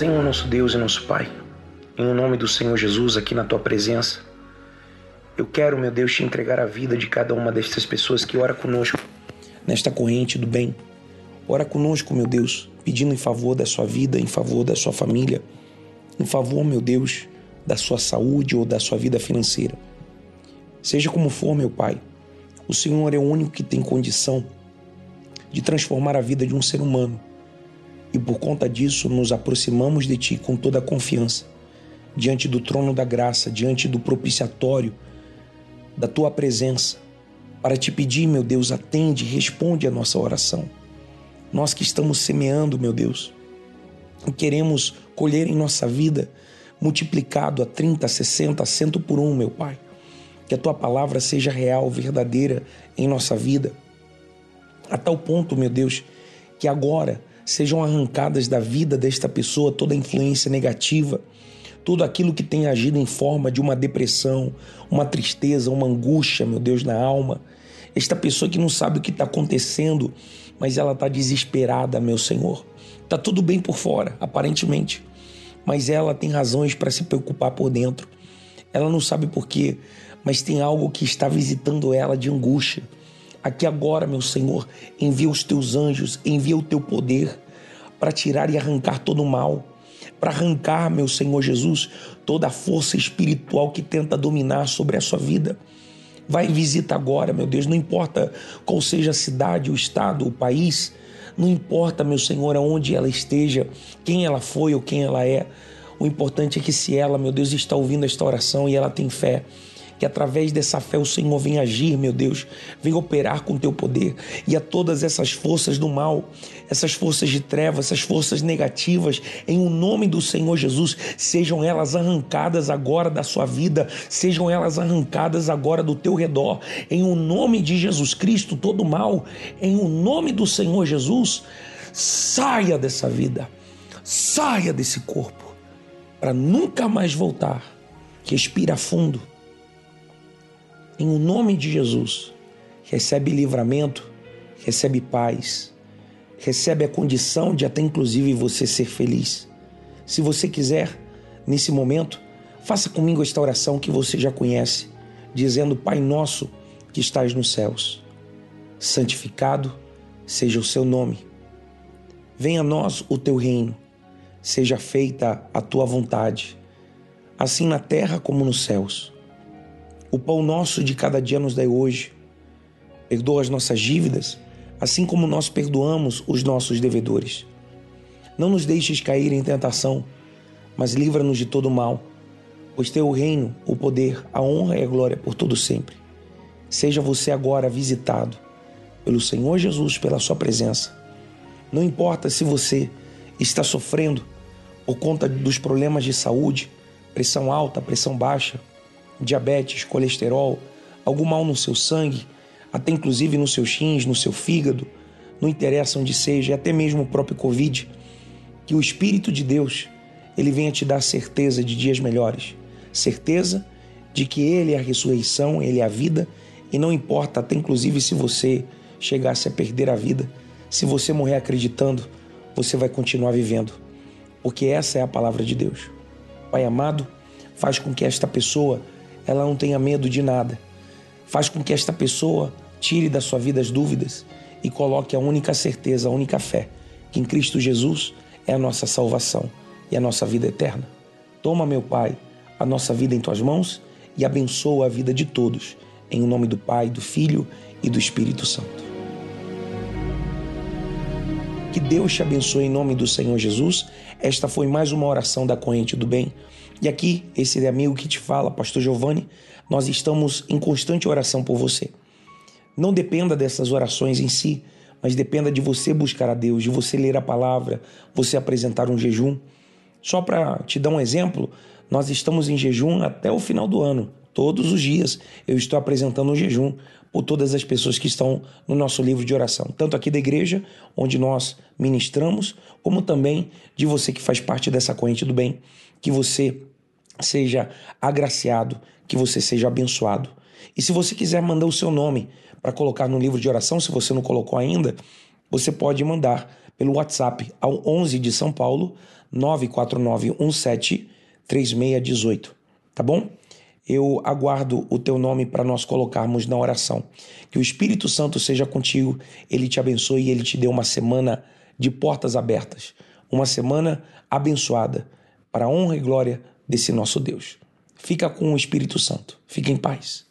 Senhor nosso Deus e nosso Pai, em o nome do Senhor Jesus aqui na tua presença, eu quero, meu Deus, te entregar a vida de cada uma destas pessoas que ora conosco nesta corrente do bem. Ora conosco, meu Deus, pedindo em favor da sua vida, em favor da sua família, em favor, meu Deus, da sua saúde ou da sua vida financeira. Seja como for, meu Pai, o Senhor é o único que tem condição de transformar a vida de um ser humano. E por conta disso, nos aproximamos de Ti com toda a confiança, diante do trono da graça, diante do propiciatório da Tua presença, para te pedir, meu Deus, atende, responde a nossa oração. Nós que estamos semeando, meu Deus, e queremos colher em nossa vida multiplicado a 30, 60, 100 por um, meu Pai. Que a tua palavra seja real, verdadeira em nossa vida. A tal ponto, meu Deus, que agora sejam arrancadas da vida desta pessoa toda a influência negativa, tudo aquilo que tem agido em forma de uma depressão, uma tristeza, uma angústia, meu Deus, na alma. Esta pessoa que não sabe o que está acontecendo, mas ela está desesperada, meu Senhor. Está tudo bem por fora, aparentemente, mas ela tem razões para se preocupar por dentro. Ela não sabe por quê, mas tem algo que está visitando ela de angústia. Aqui agora, meu Senhor, envia os teus anjos, envia o teu poder para tirar e arrancar todo o mal, para arrancar, meu Senhor Jesus, toda a força espiritual que tenta dominar sobre a sua vida. Vai e visita agora, meu Deus, não importa qual seja a cidade, o estado, o país, não importa, meu Senhor, aonde ela esteja, quem ela foi ou quem ela é. O importante é que se ela, meu Deus, está ouvindo esta oração e ela tem fé, que através dessa fé o Senhor vem agir, meu Deus, vem operar com teu poder e a todas essas forças do mal, essas forças de trevas, essas forças negativas, em o um nome do Senhor Jesus, sejam elas arrancadas agora da sua vida, sejam elas arrancadas agora do teu redor, em o um nome de Jesus Cristo, todo mal, em o um nome do Senhor Jesus, saia dessa vida, saia desse corpo, para nunca mais voltar. Respira fundo em o nome de Jesus, recebe livramento, recebe paz, recebe a condição de até inclusive você ser feliz. Se você quiser, nesse momento, faça comigo esta oração que você já conhece, dizendo: Pai nosso que estás nos céus, santificado seja o seu nome. Venha a nós o teu reino, seja feita a tua vontade, assim na terra como nos céus. O pão nosso de cada dia nos dai hoje. Perdoa as nossas dívidas, assim como nós perdoamos os nossos devedores. Não nos deixes cair em tentação, mas livra-nos de todo mal, pois teu o reino, o poder, a honra e a glória por todo sempre. Seja você agora visitado pelo Senhor Jesus, pela sua presença. Não importa se você está sofrendo por conta dos problemas de saúde, pressão alta, pressão baixa, diabetes, colesterol, algum mal no seu sangue, até inclusive no seu rins, no seu fígado, não interessa onde seja, até mesmo o próprio Covid, que o Espírito de Deus, ele venha te dar certeza de dias melhores, certeza de que Ele é a ressurreição, Ele é a vida, e não importa até inclusive se você chegasse a perder a vida, se você morrer acreditando, você vai continuar vivendo, porque essa é a palavra de Deus. Pai amado, faz com que esta pessoa ela não tenha medo de nada. Faz com que esta pessoa tire da sua vida as dúvidas e coloque a única certeza, a única fé, que em Cristo Jesus é a nossa salvação e a nossa vida eterna. Toma, meu Pai, a nossa vida em tuas mãos e abençoa a vida de todos, em nome do Pai, do Filho e do Espírito Santo. Que Deus te abençoe em nome do Senhor Jesus. Esta foi mais uma oração da corrente do bem. E aqui, esse amigo que te fala, Pastor Giovanni, nós estamos em constante oração por você. Não dependa dessas orações em si, mas dependa de você buscar a Deus, de você ler a palavra, você apresentar um jejum. Só para te dar um exemplo, nós estamos em jejum até o final do ano. Todos os dias eu estou apresentando um jejum por todas as pessoas que estão no nosso livro de oração, tanto aqui da igreja, onde nós ministramos, como também de você que faz parte dessa corrente do bem, que você seja agraciado, que você seja abençoado. E se você quiser mandar o seu nome para colocar no livro de oração, se você não colocou ainda, você pode mandar pelo WhatsApp ao 11 de São Paulo 949173618, tá bom? Eu aguardo o teu nome para nós colocarmos na oração. Que o Espírito Santo seja contigo, ele te abençoe e ele te dê uma semana de portas abertas, uma semana abençoada para a honra e glória desse nosso Deus. Fica com o Espírito Santo. Fica em paz.